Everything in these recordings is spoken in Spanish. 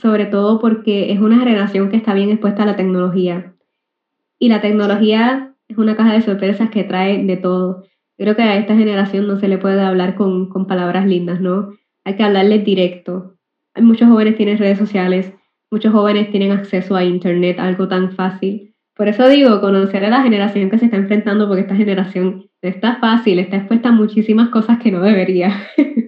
sobre todo porque es una generación que está bien expuesta a la tecnología. Y la tecnología es una caja de sorpresas que trae de todo. Creo que a esta generación no se le puede hablar con, con palabras lindas, ¿no? Hay que hablarles directo. Hay muchos jóvenes tienen redes sociales, muchos jóvenes tienen acceso a Internet, algo tan fácil. Por eso digo, conocer a la generación que se está enfrentando, porque esta generación está fácil, está expuesta a muchísimas cosas que no debería.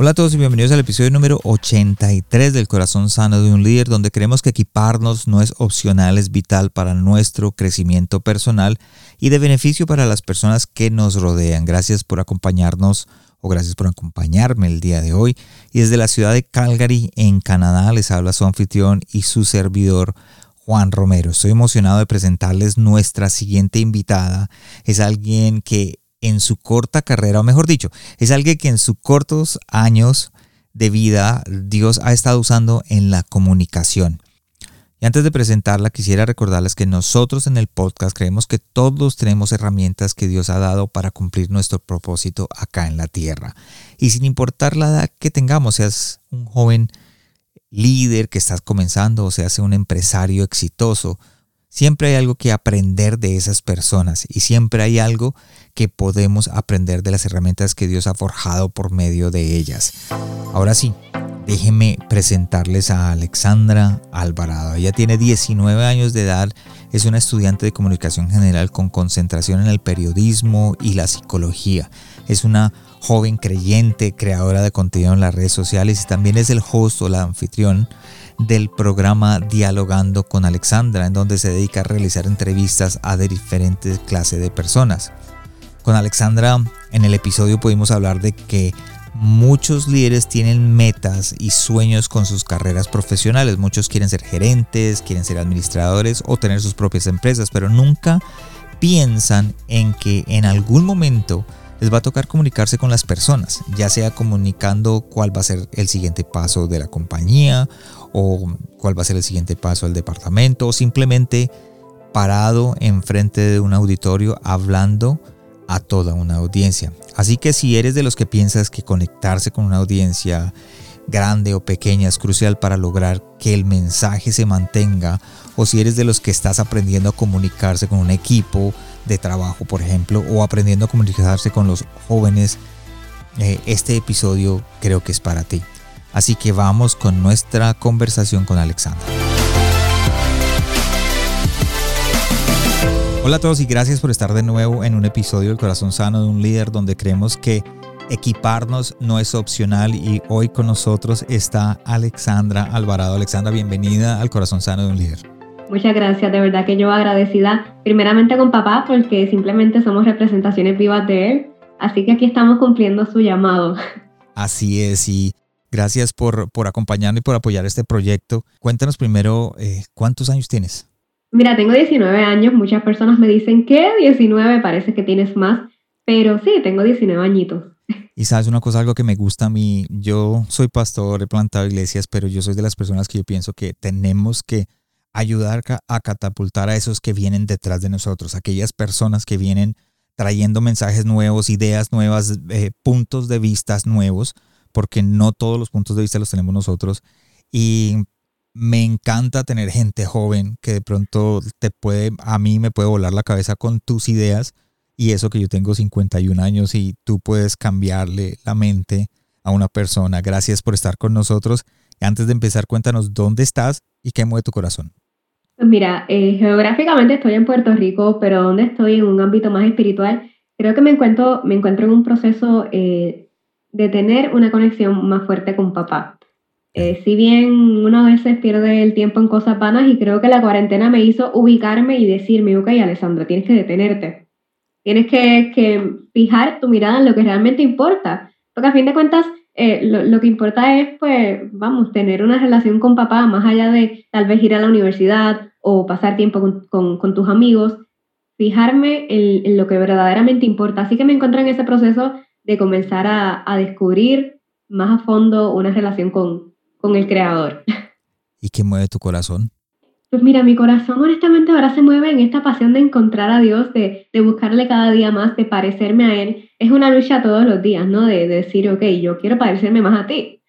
Hola a todos y bienvenidos al episodio número 83 del Corazón Sano de un Líder, donde creemos que equiparnos no es opcional, es vital para nuestro crecimiento personal y de beneficio para las personas que nos rodean. Gracias por acompañarnos o gracias por acompañarme el día de hoy. Y desde la ciudad de Calgary, en Canadá, les habla su anfitrión y su servidor. Juan Romero. Estoy emocionado de presentarles nuestra siguiente invitada. Es alguien que en su corta carrera, o mejor dicho, es alguien que en sus cortos años de vida Dios ha estado usando en la comunicación. Y antes de presentarla, quisiera recordarles que nosotros en el podcast creemos que todos tenemos herramientas que Dios ha dado para cumplir nuestro propósito acá en la tierra. Y sin importar la edad que tengamos, seas un joven líder que estás comenzando o seas un empresario exitoso, Siempre hay algo que aprender de esas personas y siempre hay algo que podemos aprender de las herramientas que Dios ha forjado por medio de ellas. Ahora sí, déjenme presentarles a Alexandra Alvarado. Ella tiene 19 años de edad, es una estudiante de comunicación general con concentración en el periodismo y la psicología. Es una joven creyente, creadora de contenido en las redes sociales y también es el host o la anfitrión del programa Dialogando con Alexandra, en donde se dedica a realizar entrevistas a diferentes clases de personas. Con Alexandra en el episodio pudimos hablar de que muchos líderes tienen metas y sueños con sus carreras profesionales. Muchos quieren ser gerentes, quieren ser administradores o tener sus propias empresas, pero nunca piensan en que en algún momento les va a tocar comunicarse con las personas, ya sea comunicando cuál va a ser el siguiente paso de la compañía o cuál va a ser el siguiente paso del departamento o simplemente parado enfrente de un auditorio hablando a toda una audiencia. Así que si eres de los que piensas que conectarse con una audiencia grande o pequeña es crucial para lograr que el mensaje se mantenga o si eres de los que estás aprendiendo a comunicarse con un equipo de trabajo, por ejemplo, o aprendiendo a comunicarse con los jóvenes, eh, este episodio creo que es para ti. Así que vamos con nuestra conversación con Alexandra. Hola a todos y gracias por estar de nuevo en un episodio del Corazón Sano de un líder donde creemos que equiparnos no es opcional y hoy con nosotros está Alexandra Alvarado. Alexandra, bienvenida al Corazón Sano de un líder. Muchas gracias, de verdad que yo agradecida primeramente con papá porque simplemente somos representaciones vivas de él, así que aquí estamos cumpliendo su llamado. Así es, y Gracias por, por acompañarnos y por apoyar este proyecto. Cuéntanos primero, eh, ¿cuántos años tienes? Mira, tengo 19 años. Muchas personas me dicen que 19 parece que tienes más, pero sí, tengo 19 añitos. Y sabes una cosa, algo que me gusta a mí, yo soy pastor, he plantado iglesias, pero yo soy de las personas que yo pienso que tenemos que ayudar a catapultar a esos que vienen detrás de nosotros, aquellas personas que vienen trayendo mensajes nuevos, ideas nuevas, eh, puntos de vistas nuevos, porque no todos los puntos de vista los tenemos nosotros. Y me encanta tener gente joven que de pronto te puede, a mí me puede volar la cabeza con tus ideas y eso que yo tengo 51 años y tú puedes cambiarle la mente a una persona. Gracias por estar con nosotros. Antes de empezar, cuéntanos dónde estás y qué mueve tu corazón. Pues mira, eh, geográficamente estoy en Puerto Rico, pero donde estoy en un ámbito más espiritual, creo que me encuentro, me encuentro en un proceso eh, de tener una conexión más fuerte con papá. Eh, si bien uno a veces pierde el tiempo en cosas vanas y creo que la cuarentena me hizo ubicarme y decirme, ok, Alessandra, tienes que detenerte. Tienes que, que fijar tu mirada en lo que realmente importa, porque a fin de cuentas eh, lo, que importa es, pues, vamos, tener una relación con papá, más allá de tal vez ir a la universidad o pasar tiempo con, tus amigos, fijarme en, lo que verdaderamente importa. Así que me encontré en ese proceso de comenzar a, descubrir más a fondo una relación con, con el creador. ¿Y qué mueve tu corazón? Pues mira, mi corazón honestamente ahora se mueve en esta pasión de encontrar a Dios, de, buscarle cada día más, de parecerme a Él. Es una lucha todos los días, ¿no? De, decir, ok, yo quiero parecerme más a ti.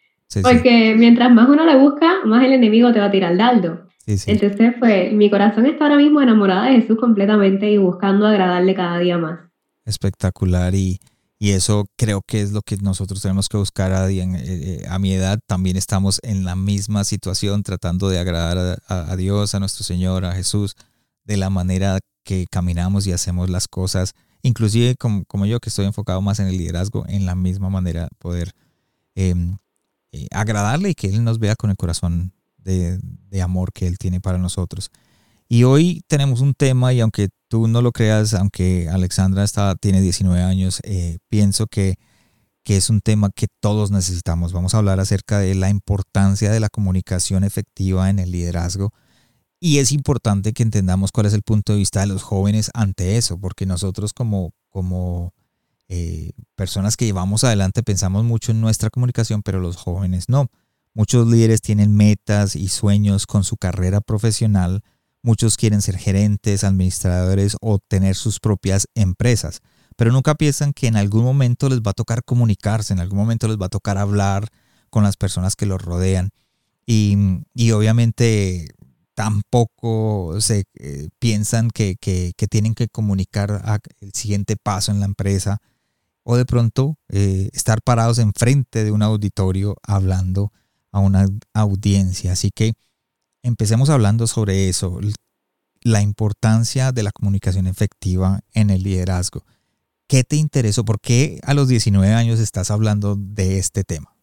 Porque mientras más uno le busca, más el enemigo te va a tirar el dardo. Entonces, pues, mi corazón está ahora mismo enamorada de Jesús completamente y buscando agradarle cada día más. Espectacular. Y, y eso creo que es lo que nosotros tenemos que buscar a, eh, eh, a mi edad. También estamos en la misma situación tratando de agradar a, Dios, a nuestro Señor, a Jesús, de la manera que caminamos y hacemos las cosas. Inclusive como, yo que estoy enfocado más en el liderazgo, en la misma manera poder em, eh, agradarle y que Él nos vea con el corazón de amor que Él tiene para nosotros. Y hoy tenemos un tema y aunque tú no lo creas, aunque Alexandra está, tiene 19 años, eh, pienso que, que es un tema que todos necesitamos. Vamos a hablar acerca de la importancia de la comunicación efectiva en el liderazgo. Y es importante que entendamos cuál es el punto de vista de los jóvenes ante eso, porque nosotros como, como eh, personas que llevamos adelante pensamos mucho en nuestra comunicación, pero los jóvenes no. Muchos líderes tienen metas y sueños con su carrera profesional, Muchos quieren ser gerentes, administradores o tener sus propias empresas, pero nunca piensan que en algún momento les va a tocar comunicarse, en algún momento les va a tocar hablar con las personas que los rodean. Y, obviamente tampoco se eh, piensan que, tienen que comunicar el siguiente paso en la empresa o de pronto eh, estar parados enfrente de un auditorio hablando a una audiencia. Así que empecemos hablando sobre eso, la importancia de la comunicación efectiva en el liderazgo. ¿Qué te interesó? ¿Por qué a los 19 años estás hablando de este tema?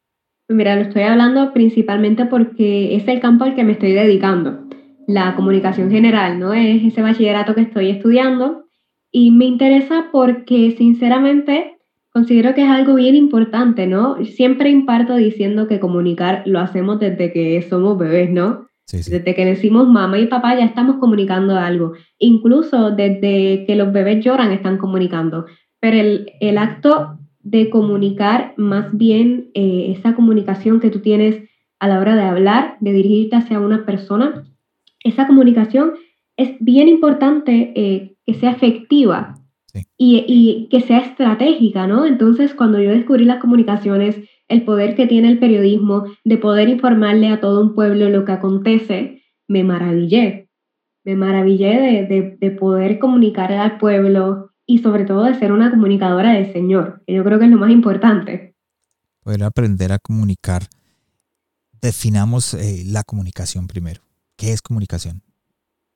Mira, lo estoy hablando principalmente porque es el campo al que me estoy dedicando. La comunicación general, ¿no? Es ese bachillerato que estoy estudiando. Y me interesa porque, sinceramente, considero que es algo bien importante, ¿no? Siempre imparto diciendo que comunicar lo hacemos desde que somos bebés, ¿no? Desde que decimos mamá y papá ya estamos comunicando algo. Incluso desde que los bebés lloran están comunicando. Pero el, acto de comunicar, más bien eh, esa comunicación que tú tienes a la hora de hablar, de dirigirte hacia una persona, esa comunicación es bien importante eh, que sea efectiva y, y, que sea estratégica, ¿no? Entonces, cuando yo descubrí las comunicaciones, el poder que tiene el periodismo de poder informarle a todo un pueblo lo que acontece, me maravillé. Me maravillé de, poder comunicar al pueblo y sobre todo de ser una comunicadora del Señor, que yo creo que es lo más importante. Poder aprender a comunicar. Definamos eh, la comunicación primero. ¿Qué es comunicación?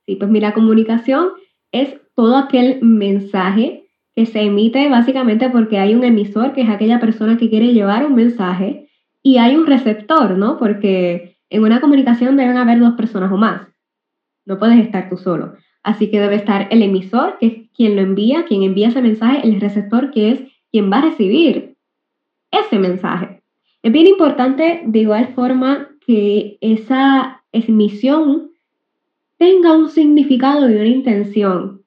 Sí, pues mira, comunicación es todo aquel mensaje que se emite básicamente porque hay un emisor, que es aquella persona que quiere llevar un mensaje, y hay un receptor, ¿no? Porque en una comunicación deben haber dos personas o más. No puedes estar tú solo. Así que debe estar el emisor, que es quien lo envía, quien envía ese mensaje, el receptor, que es quien va a recibir ese mensaje. Es bien importante, de igual forma, que esa emisión tenga un significado y una intención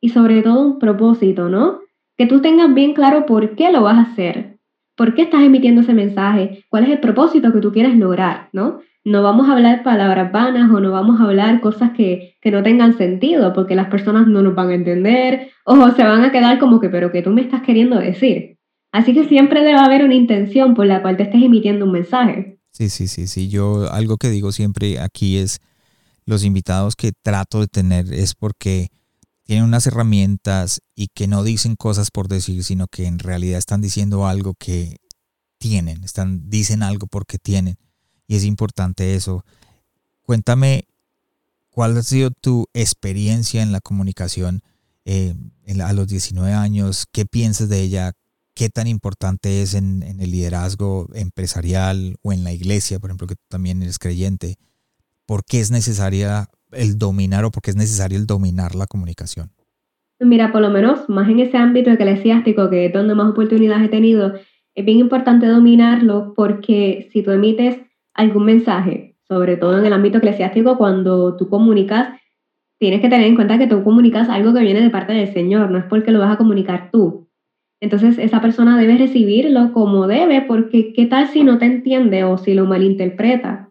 y sobre todo un propósito, ¿no? Que tú tengas bien claro por qué lo vas a hacer, por qué estás emitiendo ese mensaje, cuál es el propósito que tú quieres lograr, ¿no? No vamos a hablar palabras vanas o no vamos a hablar cosas que, que no tengan sentido porque las personas no nos van a entender o se van a quedar como que, pero que tú me estás queriendo decir. Así que siempre debe haber una intención por la cual te estés emitiendo un mensaje. Sí, sí, sí, sí. Yo algo que digo siempre aquí es los invitados que trato de tener es porque tienen unas herramientas y que no dicen cosas por decir, sino que en realidad están diciendo algo que tienen, están, dicen algo porque tienen. Y es importante eso. Cuéntame cuál ha sido tu experiencia en la comunicación eh, a los 19 años, qué piensas de ella, qué tan importante es en, en, el liderazgo empresarial o en la iglesia, por ejemplo, que tú también eres creyente, por qué es necesaria el dominar o porque es necesario el dominar la comunicación? Mira, por lo menos más en ese ámbito eclesiástico, que es donde más oportunidades he tenido, es bien importante dominarlo porque si tú emites algún mensaje, sobre todo en el ámbito eclesiástico, cuando tú comunicas, tienes que tener en cuenta que tú comunicas algo que viene de parte del Señor, no es porque lo vas a comunicar tú. Entonces esa persona debe recibirlo como debe, porque ¿qué tal si no te entiende o si lo malinterpreta?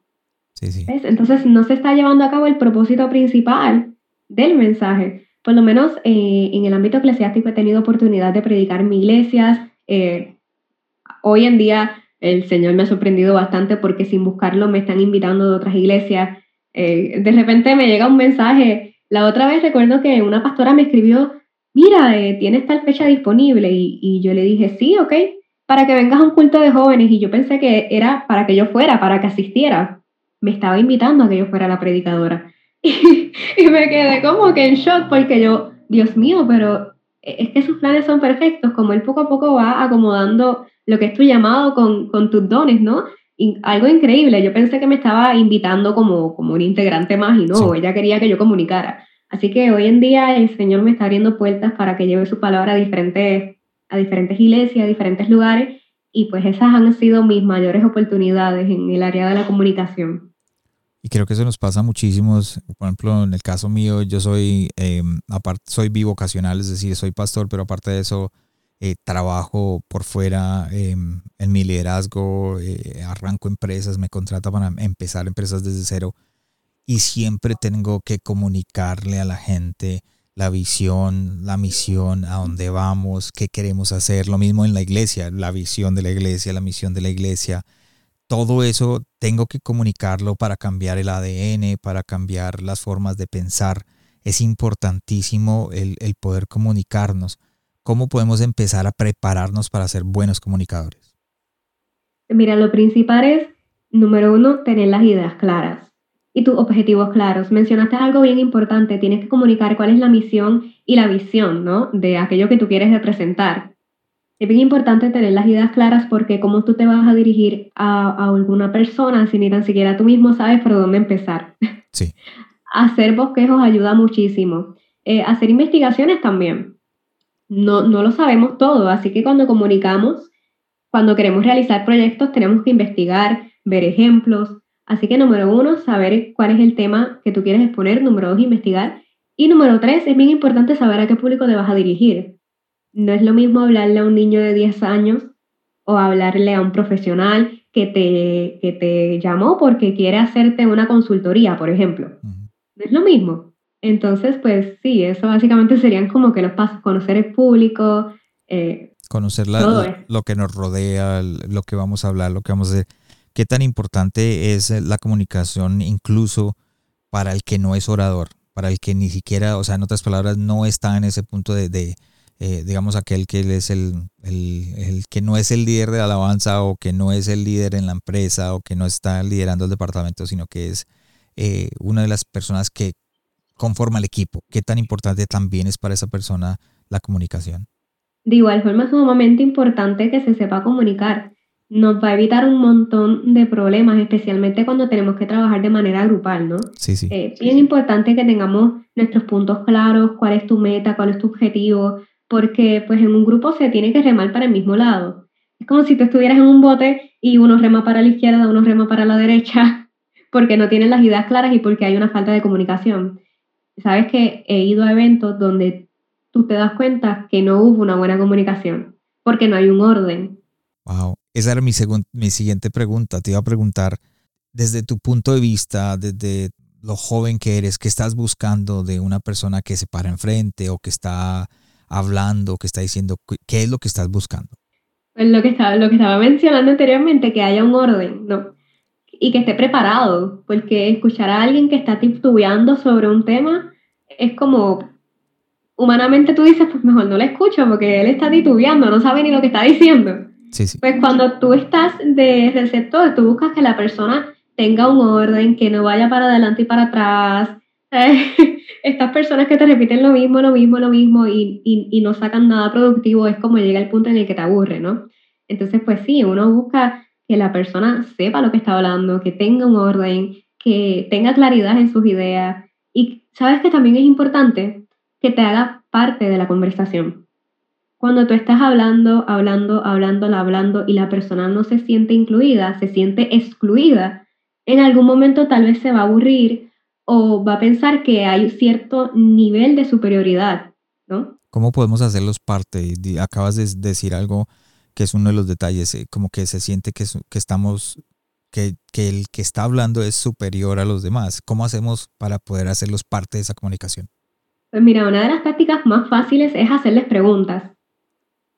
Sí, sí. Entonces no se está llevando a cabo el propósito principal del mensaje. Por lo menos eh, en el ámbito eclesiástico he tenido oportunidad de predicar en iglesias. Eh, hoy en día el Señor me ha sorprendido bastante porque sin buscarlo me están invitando de otras iglesias. Eh, de repente me llega un mensaje. La otra vez recuerdo que una pastora me escribió, mira, eh, tienes tal fecha disponible. Y, y, yo le dije, sí, ok, para que vengas a un culto de jóvenes. Y yo pensé que era para que yo fuera, para que asistiera. Me estaba invitando a que yo fuera la predicadora. Y, me quedé como que en shock porque yo, Dios mío, pero es que sus planes son perfectos, como él poco a poco va acomodando lo que es tu llamado con, con tus dones, ¿no? Y algo increíble, yo pensé que me estaba invitando como, como un integrante más y no, ella quería que yo comunicara. Así que hoy en día el Señor me está abriendo puertas para que lleve su palabra a diferentes, a diferentes iglesias, a diferentes lugares, y pues esas han sido mis mayores oportunidades en el área de la comunicación. Y creo que eso nos pasa muchísimos. Por ejemplo, en el caso mío, yo soy, eh, aparte, soy bivocacional, es decir, soy pastor, pero aparte de eso, eh, trabajo por fuera em, en mi liderazgo, eh, arranco empresas, me contrata para empezar empresas desde cero y siempre tengo que comunicarle a la gente la visión, la misión, a dónde vamos, qué queremos hacer. Lo mismo en la iglesia, la visión de la iglesia, la misión de la iglesia todo eso tengo que comunicarlo para cambiar el ADN, para cambiar las formas de pensar. Es importantísimo el, poder comunicarnos. ¿Cómo podemos empezar a prepararnos para ser buenos comunicadores? Mira, lo principal es, número uno, tener las ideas claras y tus objetivos claros. Mencionaste algo bien importante, tienes que comunicar cuál es la misión y la visión, ¿no? De aquello que tú quieres representar. Es bien importante tener las ideas claras porque como tú te vas a dirigir a, alguna persona si ni tan siquiera tú mismo sabes por dónde empezar. Sí. hacer bosquejos ayuda muchísimo. Eh, hacer investigaciones también. No, no lo sabemos todo, así que cuando comunicamos, cuando queremos realizar proyectos, tenemos que investigar, ver ejemplos. Así que número uno, saber cuál es el tema que tú quieres exponer. Número dos, investigar. Y número tres, es bien importante saber a qué público te vas a dirigir. No es lo mismo hablarle a un niño de 10 años o hablarle a un profesional que te, que te llamó porque quiere hacerte una consultoría, por ejemplo. No es lo mismo. Entonces, pues sí, eso básicamente serían como que los pasos, conocer el público. Eh, conocer lo que nos rodea, lo que vamos a hablar, lo que vamos a hacer. ¿Qué tan importante es la comunicación incluso para el que no es orador? Para el que ni siquiera, o sea, en otras palabras, no está en ese punto de eh, digamos, aquel que es el, el, que no es el líder de la alabanza o que no es el líder en la empresa o que no está liderando el departamento, sino que es eh, una de las personas que conforma el equipo. ¿Qué tan importante también es para esa persona la comunicación? De igual forma, es sumamente importante que se sepa comunicar. Nos va a evitar un montón de problemas, especialmente cuando tenemos que trabajar de manera grupal, ¿no? Sí, sí. Es bien importante que tengamos nuestros puntos claros, cuál es tu meta, cuál es tu objetivo, porque pues en un grupo se tiene que remar para el mismo lado. Es como si tú estuvieras en un bote y uno rema para la izquierda, uno rema para la derecha, porque no tienen las ideas claras y porque hay una falta de comunicación. Sabes que he ido a eventos donde tú te das cuenta que no hubo una buena comunicación, porque no hay un orden. Wow, esa era mi, mi siguiente pregunta. Te iba a preguntar, desde tu punto de vista, desde lo joven que eres, ¿qué estás buscando de una persona que se para enfrente o que está hablando, que está diciendo, qué es lo que estás buscando. Pues lo que estaba, lo que estaba mencionando anteriormente, que haya un orden, ¿no? Y que esté preparado, porque escuchar a alguien que está titubeando sobre un tema es como, humanamente tú dices, pues mejor no le escucho porque él está titubeando, no sabe ni lo que está diciendo. Sí, sí. Pues cuando tú estás de receptor, tú buscas que la persona tenga un orden, que no vaya para adelante y para atrás, estas personas que te repiten lo mismo, lo mismo, lo mismo y, y, no sacan nada productivo, es como llega el punto en el que te aburre, ¿no? Entonces, pues sí, uno busca que la persona sepa lo que está hablando, que tenga un orden, que tenga claridad en sus ideas. Y sabes que también es importante que te haga parte de la conversación. Cuando tú estás hablando, hablando, hablando, hablando y la persona no se siente incluida, se siente excluida, en algún momento tal vez se va a aburrir o va a pensar que hay cierto nivel de superioridad, ¿no? ¿Cómo podemos hacerlos parte? Acabas de decir algo que es uno de los detalles, eh, como que se siente que, que estamos, que, que, el que está hablando es superior a los demás. ¿Cómo hacemos para poder hacerlos parte de esa comunicación? Pues mira, una de las prácticas más fáciles es hacerles preguntas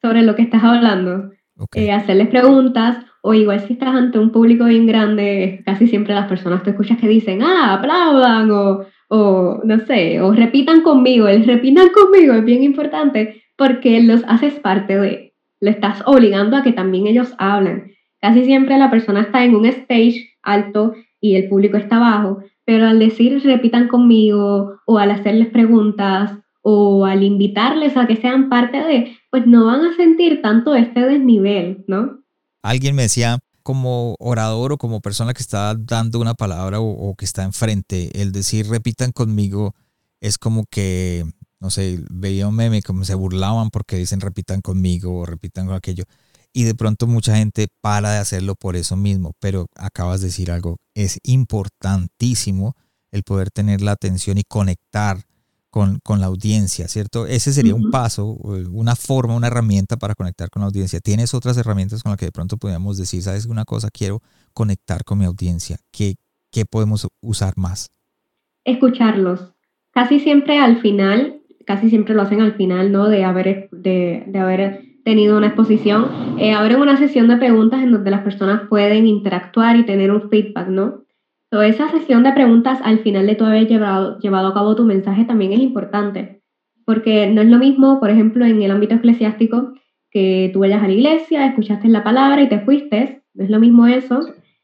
sobre lo que estás hablando. Eh, hacerles preguntas, o igual si estás ante un público bien grande, casi siempre las personas te escuchas que dicen, ah, aplaudan, o, o no sé, o repitan conmigo. El repitan conmigo es bien importante porque los haces parte de le estás obligando a que también ellos hablen. Casi siempre la persona está en un stage alto y el público está bajo, pero al decir repitan conmigo o al hacerles preguntas o al invitarles a que sean parte de, pues no van a sentir tanto este desnivel, ¿no? Alguien me decía, como orador o como persona que está dando una palabra o, o que está enfrente, el decir repitan conmigo es como que no sé, veía un meme como se burlaban porque dicen repitan conmigo o repitan con aquello. Y de pronto mucha gente para de hacerlo por eso mismo. Pero acabas de decir algo, es importantísimo el poder tener la atención y conectar con, con la audiencia, ¿cierto? Ese sería un paso, una forma, una herramienta para conectar con la audiencia. ¿Tienes otras herramientas con las que de pronto podríamos decir, sabes una cosa, quiero conectar con mi audiencia? ¿Qué, qué podemos usar más? Escucharlos. Casi siempre al final casi siempre lo hacen al final, ¿no? De haber, de, de haber tenido una exposición, eh, abren una sesión de preguntas en donde las personas pueden interactuar y tener un feedback, ¿no? So, esa sesión de preguntas al final de tu haber llevado, llevado a cabo tu mensaje también es importante, porque no es lo mismo, por ejemplo, en el ámbito eclesiástico, que tú vayas a la iglesia, escuchaste la palabra y te fuiste, no es lo mismo eso,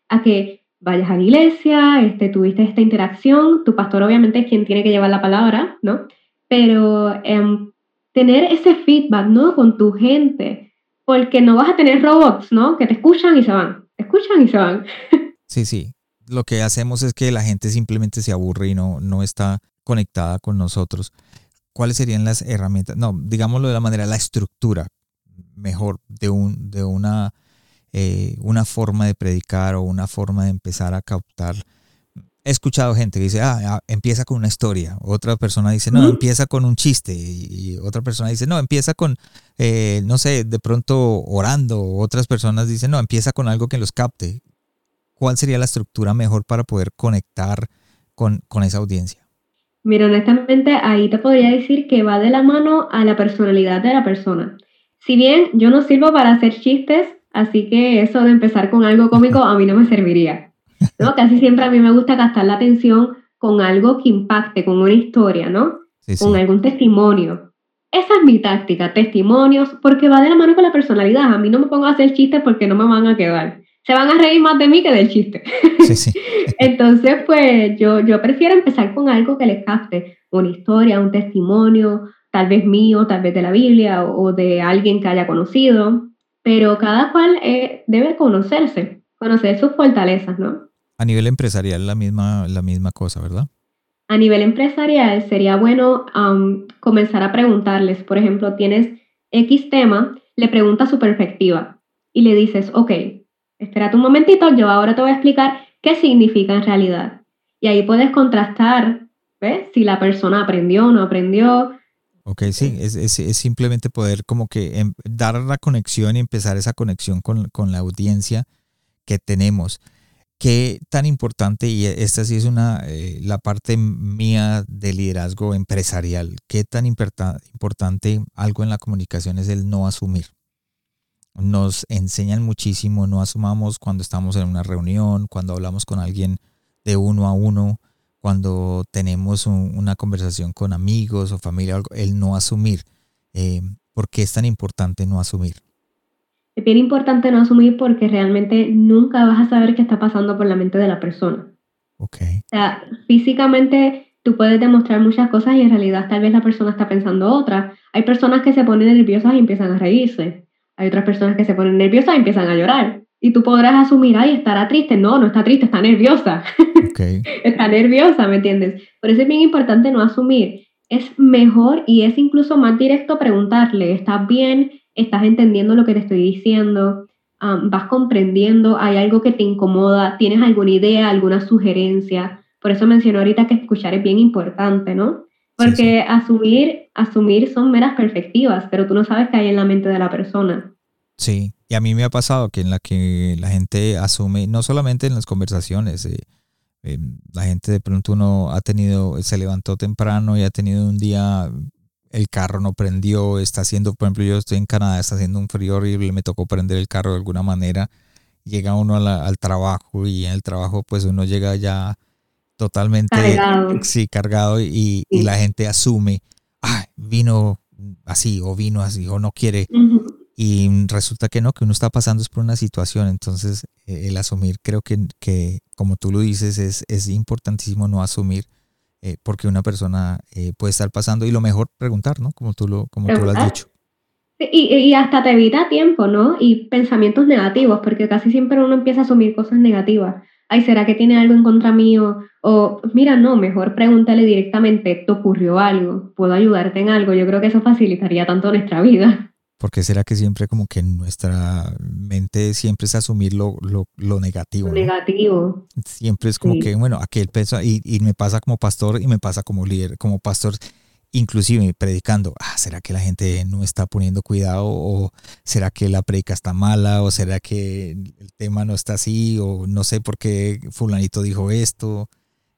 a que vayas a la iglesia, este, tuviste esta interacción, tu pastor obviamente es quien tiene que llevar la palabra, ¿no? pero em, tener ese feedback, ¿no? Con tu gente, porque no vas a tener robots, ¿no? Que te escuchan y se van, te escuchan y se van. Sí, sí. Lo que hacemos es que la gente simplemente se aburre y no, no está conectada con nosotros. ¿Cuáles serían las herramientas? No, digámoslo de la manera, la estructura mejor de, un, de una, eh, una forma de predicar o una forma de empezar a captar he escuchado gente que dice, ah, ah, empieza con una historia. Otra persona dice, no, empieza con un chiste. Y, otra persona dice, no, empieza con, eh, no sé, de pronto orando. Otras personas dicen, no, empieza con algo que los capte. ¿Cuál sería la estructura mejor para poder conectar con, con esa audiencia? Mira, honestamente, ahí te podría decir que va de la mano a la personalidad de la persona. Si bien yo no sirvo para hacer chistes, así que eso de empezar con algo cómico a mí no me serviría. ¿no? Casi siempre a mí me gusta gastar la atención con algo que impacte, con una historia, ¿no? Con algún testimonio. Esa es mi táctica, testimonios, porque va de la mano con la personalidad. A mí no me pongo a hacer chistes porque no me van a quedar. Se van a reír más de mí que del chiste. Sí, sí. Entonces, pues yo, yo prefiero empezar con algo que les capte, una historia, un testimonio, tal vez mío, tal vez de la Biblia o, de alguien que haya conocido, pero cada cual eh, debe conocerse, conocer sus fortalezas, ¿no? A nivel empresarial la misma, la misma cosa, ¿verdad? A nivel empresarial sería bueno comenzar a preguntarles, por ejemplo, tienes X tema, le preguntas su perspectiva y le dices, ok, espérate un momentito, yo ahora te voy a explicar qué significa en realidad. Y ahí puedes contrastar, ¿ves? Si la persona aprendió o no aprendió. Ok, sí, es, es, simplemente poder como que em, dar la conexión y empezar esa conexión con, con la audiencia que tenemos qué tan importante, y esta sí es una, eh, la parte mía de liderazgo empresarial, qué tan importante algo en la comunicación es el no asumir. Nos enseñan muchísimo, no asumamos cuando estamos en una reunión, cuando hablamos con alguien de uno a uno, cuando tenemos una conversación con amigos o familia, el no asumir. Eh, ¿Por qué es tan importante no asumir? Es bien importante no asumir porque realmente nunca vas a saber qué está pasando por la mente de la persona. Okay. O sea, físicamente tú puedes demostrar muchas cosas y en realidad tal vez la persona está pensando otra. Hay personas que se ponen nerviosas y empiezan a reírse. Hay otras personas que se ponen nerviosas y empiezan a llorar. Y tú podrás asumir, ay, estará triste. No, no está triste, está nerviosa. Okay. está nerviosa, ¿me entiendes? Por eso es bien importante no asumir. es mejor y es incluso más directo preguntarle, ¿estás bien? ¿Estás entendiendo lo que te estoy diciendo? ¿Vas comprendiendo? ¿Hay algo que te incomoda? ¿Tienes alguna idea, alguna sugerencia? Por eso mencioné ahorita que escuchar es bien importante, ¿no? Porque asumir, asumir son meras perspectivas, pero tú no sabes qué hay en la mente de la persona. Sí, y a mí me ha pasado que en la que la gente asume, no solamente en las conversaciones, eh, eh, la gente de pronto uno ha tenido, se levantó temprano y ha tenido un día, el carro no prendió, está haciendo, por ejemplo, yo estoy en Canadá, está haciendo un frío horrible, me tocó prender el carro de alguna manera, llega uno al trabajo y en el trabajo pues uno llega ya totalmente cargado. sí cargado y, y la gente asume ah, vino así o vino así o no quiere y resulta que no que uno está pasando es por una situación. Entonces eh, el asumir creo que, que como tú lo dices es, es importantísimo no asumir eh, porque una persona eh, puede estar pasando y lo mejor preguntar no como tú lo como tú lo has dicho. Y, y, hasta te evita tiempo, ¿no? Y pensamientos negativos, porque casi siempre uno empieza a asumir cosas negativas ay, ¿será que tiene algo en contra mío? O, mira, no, mejor pregúntale directamente, ¿te ocurrió algo? ¿Puedo ayudarte en algo? Yo creo que eso facilitaría tanto nuestra vida. ¿Por qué será que siempre como que nuestra mente siempre es asumir lo, lo, negativo? Lo negativo. Siempre es como que, bueno, aquel peso, y, y me pasa como pastor y me pasa como líder, como pastor inclusive predicando, ah, ¿será que la gente no está poniendo cuidado? ¿O será que la predica está mala? ¿O será que el tema no está así? ¿O no sé por qué fulanito dijo esto?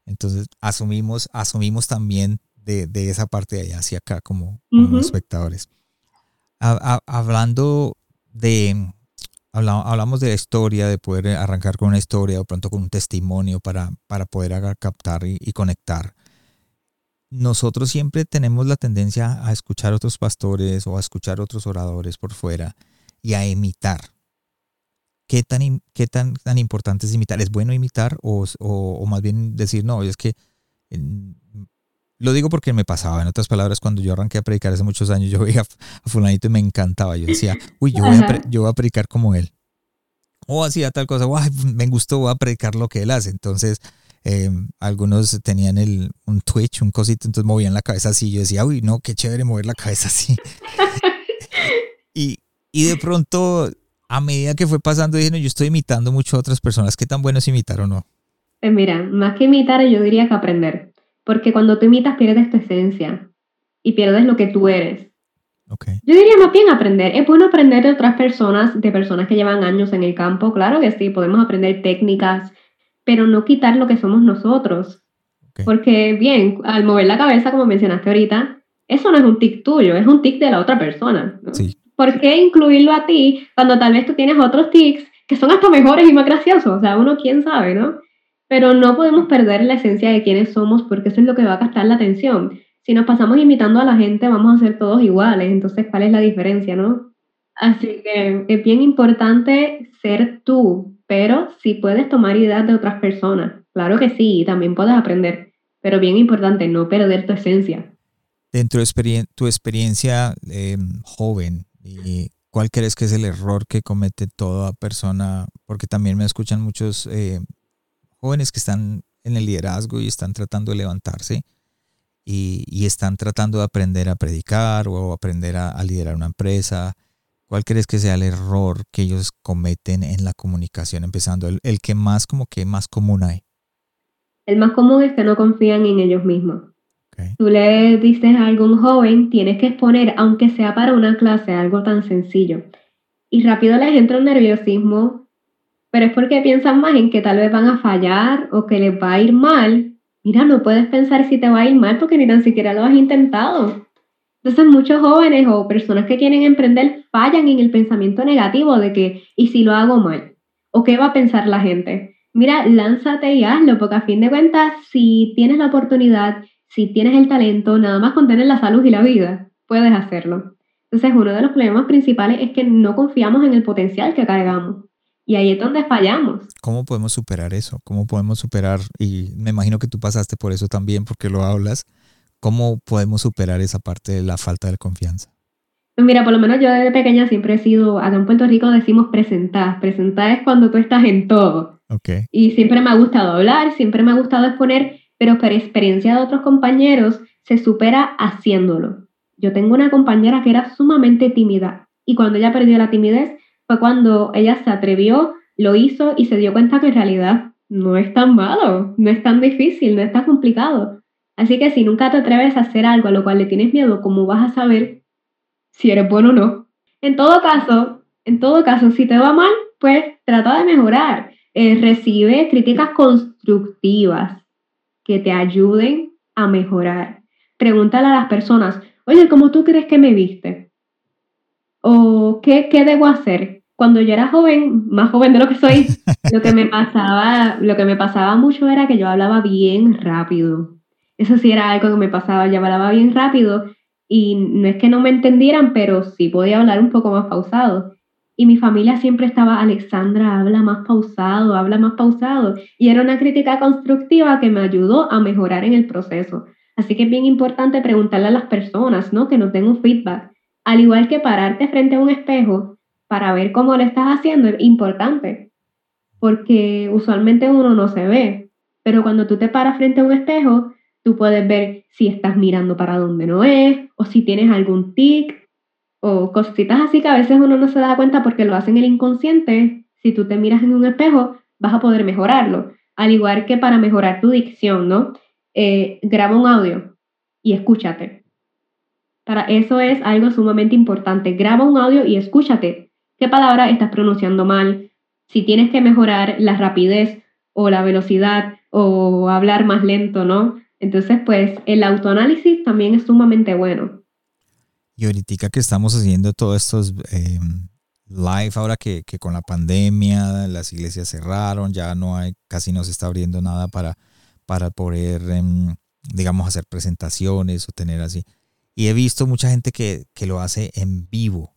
Entonces asumimos, asumimos también de, esa parte de allá hacia acá como, espectadores. hablando de, hablamos de la historia, de poder arrancar con una historia o pronto con un testimonio para, para poder captar y conectar nosotros siempre tenemos la tendencia a escuchar otros pastores o a escuchar otros oradores por fuera y a imitar. ¿Qué tan, qué tan, tan importante es imitar? ¿Es bueno imitar o, o, más bien decir, no, es que lo digo porque me pasaba, en otras palabras, cuando yo arranqué a predicar hace muchos años, yo veía a, fulanito y me encantaba. Yo decía, uy, yo voy, a, yo voy a predicar como él. O hacía tal cosa, me gustó, voy a predicar lo que él hace. Entonces, eh, algunos tenían el, un Twitch, un cosito, entonces movían la cabeza así. Yo decía, uy, no, qué chévere mover la cabeza así. y, y de pronto, a medida que fue pasando, dije, no, yo estoy imitando mucho a otras personas. ¿Qué tan bueno es imitar o no? Pues mira, más que imitar, yo diría que aprender. Porque cuando tú imitas, pierdes tu esencia y pierdes lo que tú eres. Okay. Yo diría más bien aprender. Es bueno aprender de otras personas, de personas que llevan años en el campo. Claro que sí, podemos aprender técnicas, pero no quitar lo que somos nosotros. Porque, bien, al mover la cabeza, como mencionaste ahorita, eso no es un tic tuyo, es un tic de la otra persona. ¿Por qué incluirlo a ti cuando tal vez tú tienes otros tics que son hasta mejores y más graciosos? O sea, uno quién sabe, ¿no? Pero no podemos perder la esencia de quiénes somos porque eso es lo que va a captar la atención. Si nos pasamos imitando a la gente, vamos a ser todos iguales. Entonces, ¿cuál es la diferencia, no? Así que es bien importante ser tú, pero si puedes tomar ideas de otras personas. Claro que sí, también puedes aprender, pero bien importante, no perder tu esencia. Dentro de tu experiencia em, joven, ¿cuál crees que es el error que comete toda persona? Porque también me escuchan muchos eh, jóvenes que están en el liderazgo y están tratando de levantarse y, están tratando de aprender a predicar o aprender a liderar una empresa ¿Cuál crees que sea el error que ellos cometen en la comunicación, empezando el, que más como que más común hay? El más común es que no confían en ellos mismos. Tú le dices a algún joven, tienes que exponer, aunque sea para una clase, algo tan sencillo. Y rápido les entra un nerviosismo, pero es porque piensan más en que tal vez van a fallar o que les va a ir mal. Mira, no puedes pensar si te va a ir mal porque ni tan siquiera lo has intentado. Entonces muchos jóvenes o personas que quieren emprender fallan en el pensamiento negativo de que, ¿y si lo hago mal? ¿O qué va a pensar la gente? Mira, lánzate y hazlo, porque a fin de cuentas, si tienes la oportunidad, si tienes el talento, nada más con tener la salud y la vida, puedes hacerlo. Entonces, uno de los problemas principales es que no confiamos en el potencial que cargamos. Y ahí es donde fallamos. ¿Cómo podemos superar eso? ¿Cómo podemos superar? Y me imagino que tú pasaste por eso también, porque lo hablas ¿Cómo podemos superar esa parte de la falta de confianza? Mira, por lo menos yo desde pequeña siempre he sido, acá en Puerto Rico decimos presentar. Presentar es cuando tú estás en todo. Y siempre me ha gustado hablar, siempre me ha gustado exponer, pero por experiencia de otros compañeros, se supera haciéndolo. Yo tengo una compañera que era sumamente tímida y cuando ella perdió la timidez fue cuando ella se atrevió, lo hizo y se dio cuenta que en realidad no es tan malo, no es tan difícil, no es tan complicado. Así que si nunca te atreves a hacer algo a lo cual le tienes miedo, ¿cómo vas a saber si eres bueno o no? En todo caso, en todo caso, si te va mal, pues trata de mejorar. Eh, recibe críticas constructivas que te ayuden a mejorar. Pregúntale a las personas, oye, ¿cómo tú crees que me viste? ¿O qué, qué debo hacer? Cuando yo era joven, más joven de lo que soy, lo que me pasaba, lo que me pasaba mucho era que yo hablaba bien rápido. Eso sí era algo que me pasaba, yo hablaba bien rápido y no es que no me entendieran, pero sí podía hablar un poco más pausado. Y mi familia siempre estaba, Alexandra, habla más pausado, habla más pausado. Y era una crítica constructiva que me ayudó a mejorar en el proceso. Así que es bien importante preguntarle a las personas, ¿no? Que nos den un feedback. Al igual que pararte frente a un espejo para ver cómo lo estás haciendo es importante. Porque usualmente uno no se ve. Pero cuando tú te paras frente a un espejo, tú puedes ver si estás mirando para donde no es, o si tienes algún tic, o cositas así que a veces uno no se da cuenta porque lo hace en el inconsciente. Si tú te miras en un espejo, vas a poder mejorarlo. Al igual que para mejorar tu dicción, ¿no? Eh, graba un audio y escúchate. Para eso es algo sumamente importante. Graba un audio y escúchate. ¿Qué palabra estás pronunciando mal? Si tienes que mejorar la rapidez o la velocidad o hablar más lento, ¿no? Entonces, pues el autoanálisis también es sumamente bueno. Y ahorita que estamos haciendo todos estos eh, live, ahora que, con la pandemia las iglesias cerraron, ya no hay, casi no se está abriendo nada para, para poder, em, digamos, hacer presentaciones o tener así. Y he visto mucha gente que, lo hace en vivo.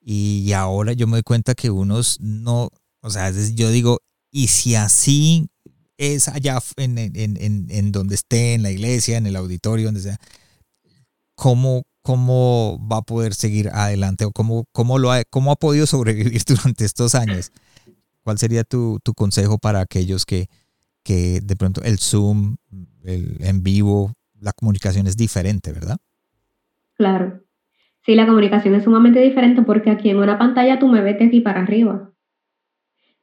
Y ahora yo me doy cuenta que unos no, o sea, yo digo, y si así es allá en, en, en, donde esté, en la iglesia, en el auditorio, donde sea, ¿cómo, cómo va a poder seguir adelante o cómo, cómo, lo ha, cómo ha podido sobrevivir durante estos años. ¿Cuál sería tu, tu consejo para aquellos que, que de pronto el Zoom, el en vivo, la comunicación es diferente, ¿verdad? Claro. Sí, la comunicación es sumamente diferente porque aquí en una pantalla tú me ves aquí para arriba.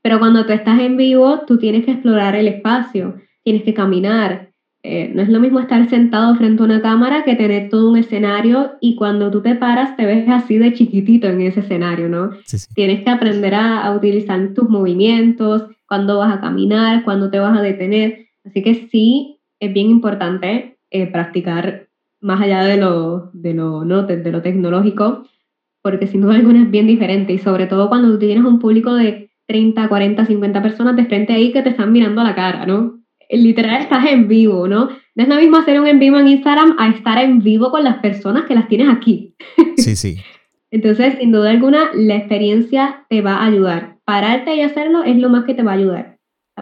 Pero cuando tú estás en vivo, tú tienes que explorar el espacio, tienes que caminar, eh, no es lo mismo estar sentado frente a una cámara que tener todo un escenario y cuando tú te paras te ves así de chiquitito en ese escenario, ¿no? Tienes que aprender a, utilizar tus movimientos, cuándo vas a caminar, cuándo te vas a detener. Así que sí, es bien importante eh, practicar más allá de lo, de lo, ¿no? de, lo tecnológico, porque sin duda alguna es bien diferente y sobre todo cuando tú tienes un público de 30, 40, 50 personas de frente ahí que te están mirando a la cara, ¿no? literal estás en vivo, ¿no? No es lo mismo hacer un en vivo en Instagram a estar en vivo con las personas que las tienes aquí. Sí, sí. Entonces, sin duda alguna, la experiencia te va a ayudar. Pararte y hacerlo es lo más que te va a ayudar.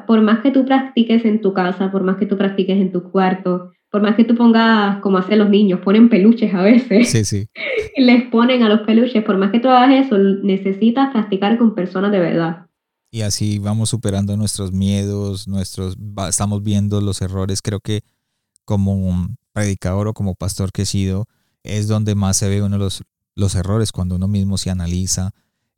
Por más que tú practiques en tu casa, por más que tú practiques en tu cuarto, por más que tú pongas, como hacen los niños, ponen peluches a veces. Sí, sí. Les ponen a los peluches, por más que tú hagas eso, necesitas practicar con personas de verdad y así vamos superando nuestros miedos, nuestros, estamos viendo los errores. Creo que como predicador o como pastor que he sido, es donde más se ve uno los, los errores, cuando uno mismo se analiza.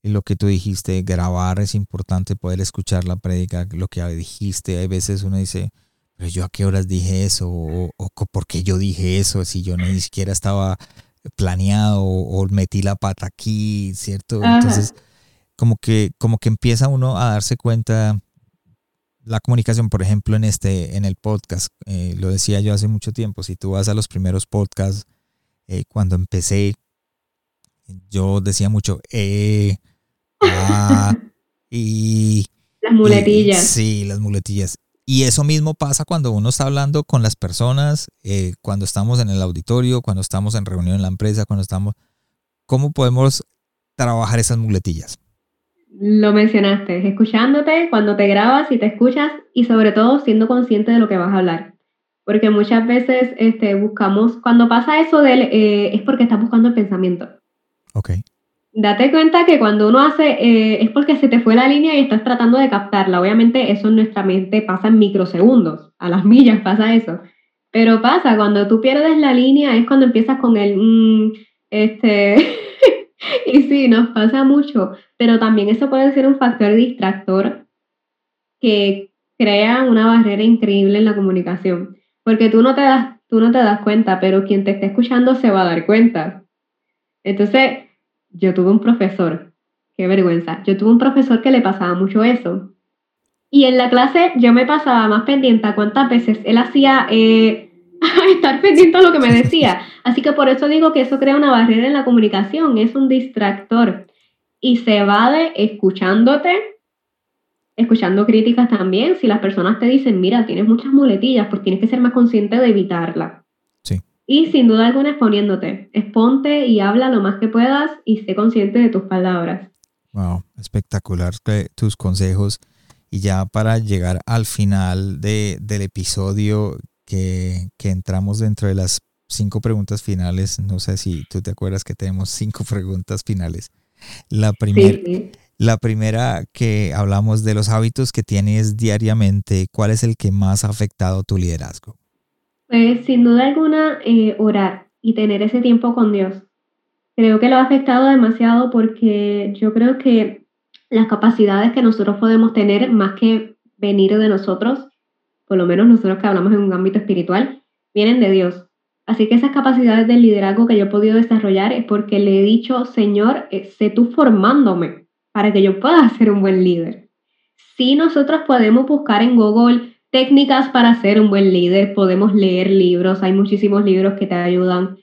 Y lo que tú dijiste, grabar es importante, poder escuchar la prédica, lo que dijiste. Hay veces uno dice, pero yo a qué horas dije eso, o, o por qué yo dije eso, si yo ni siquiera estaba planeado o, metí la pata aquí, ¿cierto? Entonces como que, como que empieza uno a darse cuenta la comunicación, por ejemplo, en este, en el podcast, eh, lo decía yo hace mucho tiempo, si tú vas a los primeros podcasts, eh, cuando empecé, yo decía mucho, eh, ah, y... Las muletillas. sí, las muletillas. Y eso mismo pasa cuando uno está hablando con las personas, eh, cuando estamos en el auditorio, cuando estamos en reunión en la empresa, cuando estamos... ¿Cómo podemos trabajar esas muletillas? Lo mencionaste, escuchándote cuando te grabas y te escuchas y sobre todo siendo consciente de lo que vas a hablar. Porque muchas veces este, buscamos, cuando pasa eso de, eh, es porque estás buscando el pensamiento. Ok. Date cuenta que cuando uno hace, eh, es porque se te fue la línea y estás tratando de captarla. Obviamente eso en nuestra mente pasa en microsegundos, a las millas pasa eso. Pero pasa, cuando tú pierdes la línea es cuando empiezas con el, mm, este, y sí, nos pasa mucho, pero también eso puede ser un factor distractor que crea una barrera increíble en la comunicación, porque tú no te das, tú no te das cuenta, pero quien te esté escuchando se va a dar cuenta. Entonces, yo tuve un profesor, qué vergüenza, yo tuve un profesor que le pasaba mucho eso. Y en la clase yo me pasaba más pendiente cuántas veces él hacía eh, estar pendiente a lo que me decía. Así que por eso digo que eso crea una barrera en la comunicación, es un distractor. Y se evade escuchándote, escuchando críticas también. Si las personas te dicen, mira, tienes muchas muletillas, pues tienes que ser más consciente de evitarla. Sí. Y sin duda alguna exponiéndote. Exponte y habla lo más que puedas y sé consciente de tus palabras. Wow, espectacular tus consejos. Y ya para llegar al final de, del episodio que, que, entramos dentro de las cinco preguntas finales, no sé si tú te acuerdas que tenemos cinco preguntas finales. La, primer, la primera que hablamos de los hábitos que tienes diariamente, ¿cuál es el que más ha afectado tu liderazgo? Pues sin duda alguna, eh, orar y tener ese tiempo con Dios. Creo que lo ha afectado demasiado porque yo creo que las capacidades que nosotros podemos tener más que venir de nosotros, por lo menos nosotros que hablamos en un ámbito espiritual, vienen de Dios. Así que esas capacidades de liderazgo que yo he podido desarrollar es porque le he dicho, Señor, eh, sé tú formándome para que yo pueda ser un buen líder. Si nosotros podemos buscar en Google técnicas para ser un buen líder, podemos leer libros, hay muchísimos libros que te ayudan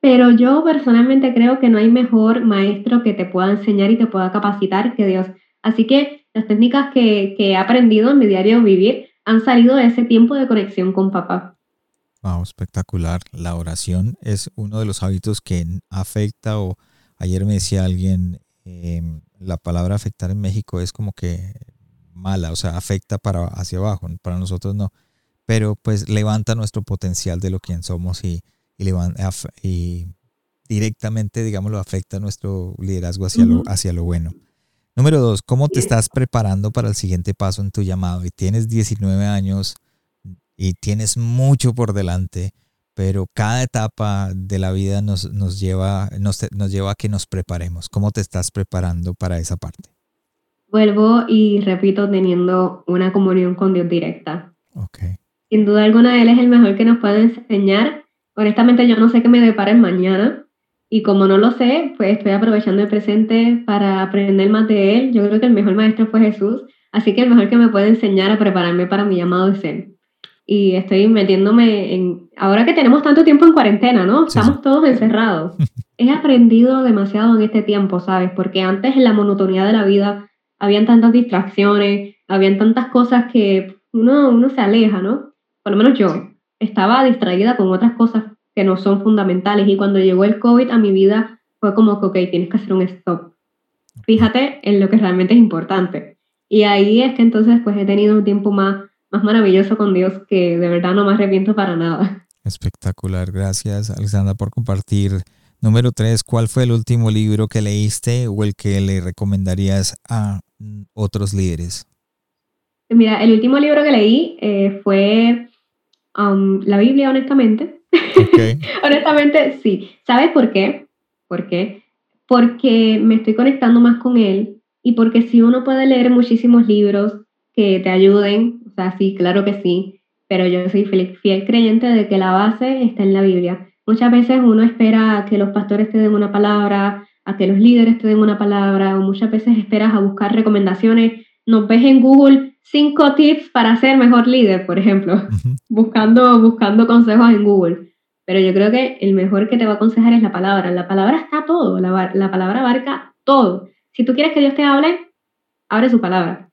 pero yo personalmente creo que no hay mejor maestro que te pueda enseñar y te pueda capacitar que Dios. Así que las técnicas que, he aprendido en mi diario vivir han salido de ese tiempo de conexión con papá. Wow, espectacular. La oración es uno de los hábitos que afecta o ayer me decía alguien, em, la palabra afectar en México es como que mala, o sea, afecta para hacia abajo, para nosotros no, pero pues levanta nuestro potencial de lo que somos y, y, y directamente, digámoslo, afecta nuestro liderazgo hacia, lo, hacia lo bueno. Número dos, ¿cómo te estás preparando para el siguiente paso en tu llamado? Y tienes 19 años y tienes mucho por delante, pero cada etapa de la vida nos, nos, lleva, nos, nos lleva a que nos preparemos. ¿Cómo te estás preparando para esa parte? Vuelvo y repito, teniendo una comunión con Dios directa. Okay. Sin duda alguna, Él es el mejor que nos puede enseñar honestamente yo no sé qué me deparen mañana y como no lo sé, pues estoy aprovechando el presente para aprender más de él. Yo creo que el mejor maestro fue Jesús, así que el mejor que me puede enseñar a prepararme para mi llamado es él. Y estoy metiéndome en, ahora que tenemos tanto tiempo en cuarentena, ¿no? Estamos todos encerrados. He aprendido demasiado en este tiempo, ¿sabes? Porque antes en la monotonía de la vida habían tantas distracciones, habían tantas cosas que uno, uno se aleja, ¿no? Por lo menos yo estaba distraída con otras cosas que no son fundamentales y cuando llegó el COVID a mi vida fue como que, ok, tienes que hacer un stop. Fíjate en lo que realmente es importante. Y ahí es que entonces pues he tenido un tiempo más, más maravilloso con Dios que de verdad no me arrepiento para nada. Espectacular, gracias Alexandra por compartir. Número tres, ¿cuál fue el último libro que leíste o el que le recomendarías a otros líderes? Mira, el último libro que leí eh, fue la Biblia, honestamente. honestamente, sí. ¿Sabes por qué? ¿Por qué? Porque me estoy conectando más con él y porque si uno puede leer muchísimos libros que te ayuden, o sea, sí, claro que sí, pero yo soy fiel, creyente de que la base está en la Biblia. Muchas veces uno espera a que los pastores te den una palabra, a que los líderes te den una palabra, o muchas veces esperas a buscar recomendaciones. Nos ves en Google cinco tips para ser mejor líder, por ejemplo, buscando, buscando consejos en Google. Pero yo creo que el mejor que te va a aconsejar es la palabra. La palabra está todo, la, la palabra abarca todo. Si tú quieres que Dios te hable, abre su palabra.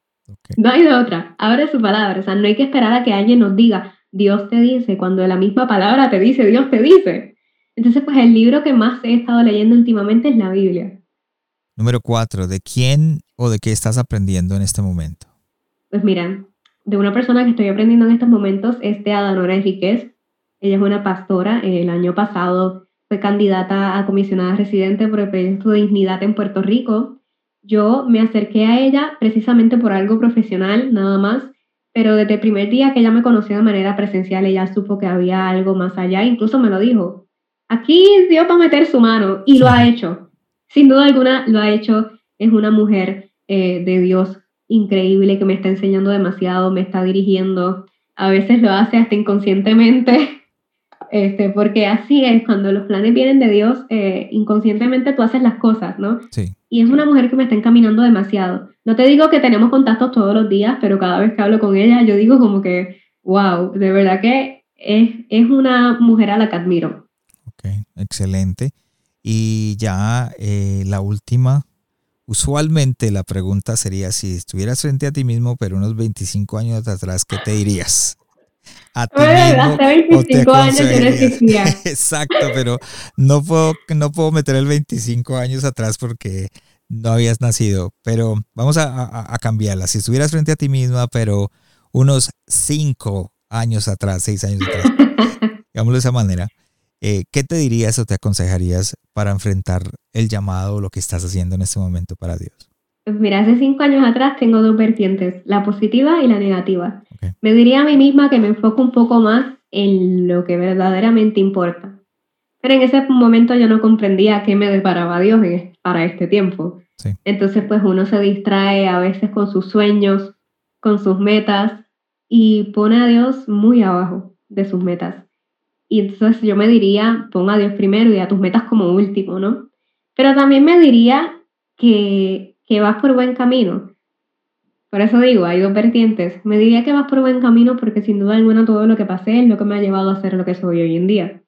No hay de otra, abre su palabra. O sea, no hay que esperar a que alguien nos diga, Dios te dice, cuando la misma palabra te dice, Dios te dice. Entonces, pues el libro que más he estado leyendo últimamente es la Biblia. Número cuatro, ¿de quién o de qué estás aprendiendo en este momento? Pues mira, de una persona que estoy aprendiendo en estos momentos es de Adanora Enríquez. Ella es una pastora. El año pasado fue candidata a comisionada residente por el proyecto de Dignidad en Puerto Rico. Yo me acerqué a ella precisamente por algo profesional, nada más, pero desde el primer día que ella me conoció de manera presencial, ella supo que había algo más allá, incluso me lo dijo. Aquí Dios va a meter su mano y lo ha hecho. Sin duda alguna lo ha hecho. Es una mujer eh, de Dios increíble que me está enseñando demasiado, me está dirigiendo. A veces lo hace hasta inconscientemente este, porque así es, cuando los planes vienen de Dios, eh, inconscientemente tú haces las cosas, ¿no? Sí. Y es una mujer que me está encaminando demasiado. No te digo que tenemos contactos todos los días, pero cada vez que hablo con ella, yo digo como que, wow, de verdad que es, es una mujer a la que admiro. Ok, excelente. Y ya eh, la última, usualmente la pregunta sería si estuvieras frente a ti mismo, pero unos 25 años atrás, ¿qué te dirías? a ti mismo. Hace 25 años yo no existía. Exacto, pero no puedo, no puedo meter el 25 años atrás porque no habías nacido. Pero vamos a, a, cambiarla. Si estuvieras frente a ti misma, pero unos 5 años atrás, 6 años atrás, digámoslo de esa manera, eh, ¿qué te dirías o te aconsejarías para enfrentar el llamado o lo que estás haciendo en este momento para Dios? Pues mira, hace cinco años atrás tengo dos vertientes, la positiva y la negativa. Me diría a mí misma que me enfoco un poco más en lo que verdaderamente importa. Pero en ese momento yo no comprendía qué me deparaba Dios para este tiempo. Entonces pues uno se distrae a veces con sus sueños, con sus metas y pone a Dios muy abajo de sus metas. Y entonces yo me diría, ponga a Dios primero y a tus metas como último, ¿no? Pero también me diría que que vas por buen camino. Por eso digo, hay dos vertientes. Me diría que vas por buen camino porque sin duda alguna todo lo que pasé es lo que me ha llevado a ser lo que soy hoy en día.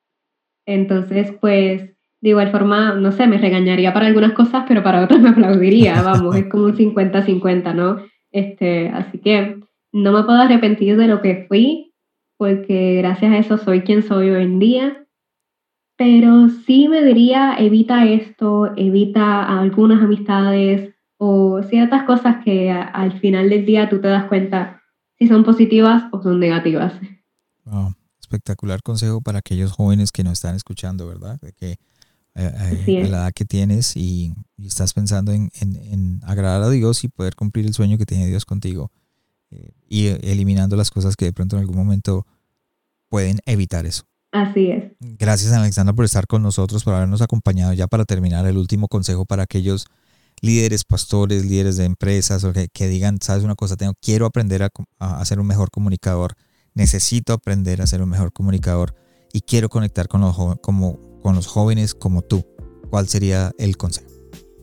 Entonces, pues, de igual forma, no sé, me regañaría para algunas cosas, pero para otras me aplaudiría, vamos, es como un 50-50, ¿no? Este, así que no me puedo arrepentir de lo que fui, porque gracias a eso soy quien soy hoy en día. Pero sí me diría, evita esto, evita algunas amistades, o ciertas cosas que al final del día tú te das cuenta si son positivas o son negativas. espectacular consejo para aquellos jóvenes que nos están escuchando, ¿verdad? De que eh, eh, la edad que tienes y, estás pensando en, agradar a Dios y poder cumplir el sueño que tiene Dios contigo eh, y eliminando las cosas que de pronto en algún momento pueden evitar eso. Así es. Gracias Alexandra por estar con nosotros, por habernos acompañado ya para terminar el último consejo para aquellos líderes, pastores, líderes de empresas, o que, digan, sabes una cosa, tengo, quiero aprender a, a, ser un mejor comunicador, necesito aprender a ser un mejor comunicador y quiero conectar con los, como, con los jóvenes como tú. ¿Cuál sería el consejo?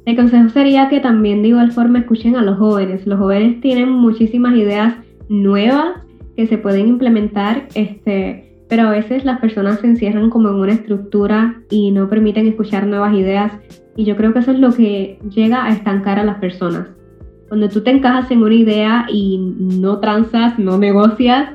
El consejo sería que también de igual forma escuchen a los jóvenes. Los jóvenes tienen muchísimas ideas nuevas que se pueden implementar, este, pero a veces las personas se encierran como en una estructura y no permiten escuchar nuevas ideas y yo creo que eso es lo que llega a estancar a las personas. Cuando tú te encajas en una idea y no transas, no negocias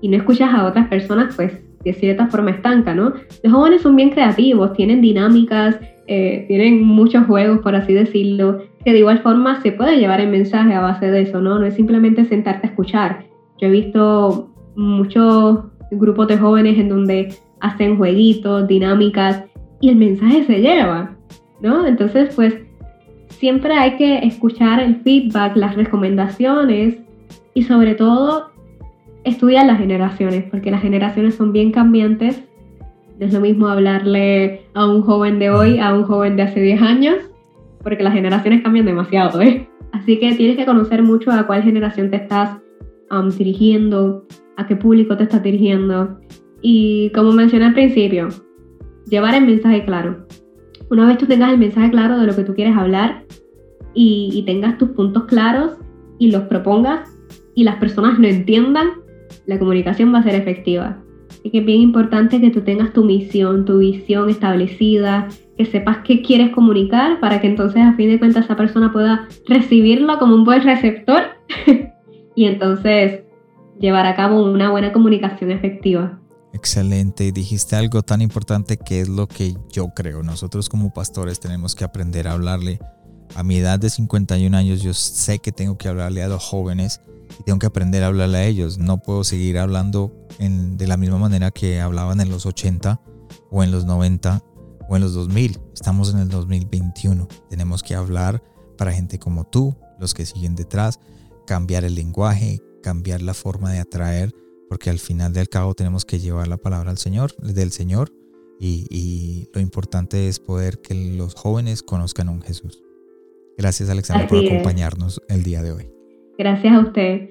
y no escuchas a otras personas, pues de cierta forma estanca, ¿no? Los jóvenes son bien creativos, tienen dinámicas, eh, tienen muchos juegos, por así decirlo, que de igual forma se puede llevar el mensaje a base de eso, ¿no? No es simplemente sentarte a escuchar. Yo he visto muchos grupos de jóvenes en donde hacen jueguitos, dinámicas, y el mensaje se lleva. ¿no? Entonces, pues siempre hay que escuchar el feedback, las recomendaciones y sobre todo estudiar las generaciones, porque las generaciones son bien cambiantes. No es lo mismo hablarle a un joven de hoy a un joven de hace 10 años, porque las generaciones cambian demasiado, ¿eh? Así que tienes que conocer mucho a cuál generación te estás um, dirigiendo, a qué público te estás dirigiendo. Y como mencioné al principio, llevar el mensaje claro. Una vez tú tengas el mensaje claro de lo que tú quieres hablar y, tengas tus puntos claros y los propongas y las personas lo entiendan, la comunicación va a ser efectiva. Así que es bien importante que tú tengas tu misión, tu visión establecida, que sepas qué quieres comunicar para que entonces a fin de cuentas esa persona pueda recibirlo como un buen receptor y entonces llevar a cabo una buena comunicación efectiva. Excelente, dijiste algo tan importante que es lo que yo creo. Nosotros como pastores tenemos que aprender a hablarle. A mi edad de 51 años yo sé que tengo que hablarle a los jóvenes y tengo que aprender a hablarle a ellos. No puedo seguir hablando de la misma manera que hablaban en los 80 o en los 90 o en los 2000. Estamos en el 2021. Tenemos que hablar para gente como tú, los que siguen detrás, cambiar el lenguaje, cambiar la forma de atraer, porque al final del cabo tenemos que llevar la palabra al Señor, del Señor, y, y lo importante es poder que los jóvenes conozcan a un Jesús. Gracias Alexandra por acompañarnos el día de hoy. Gracias a usted.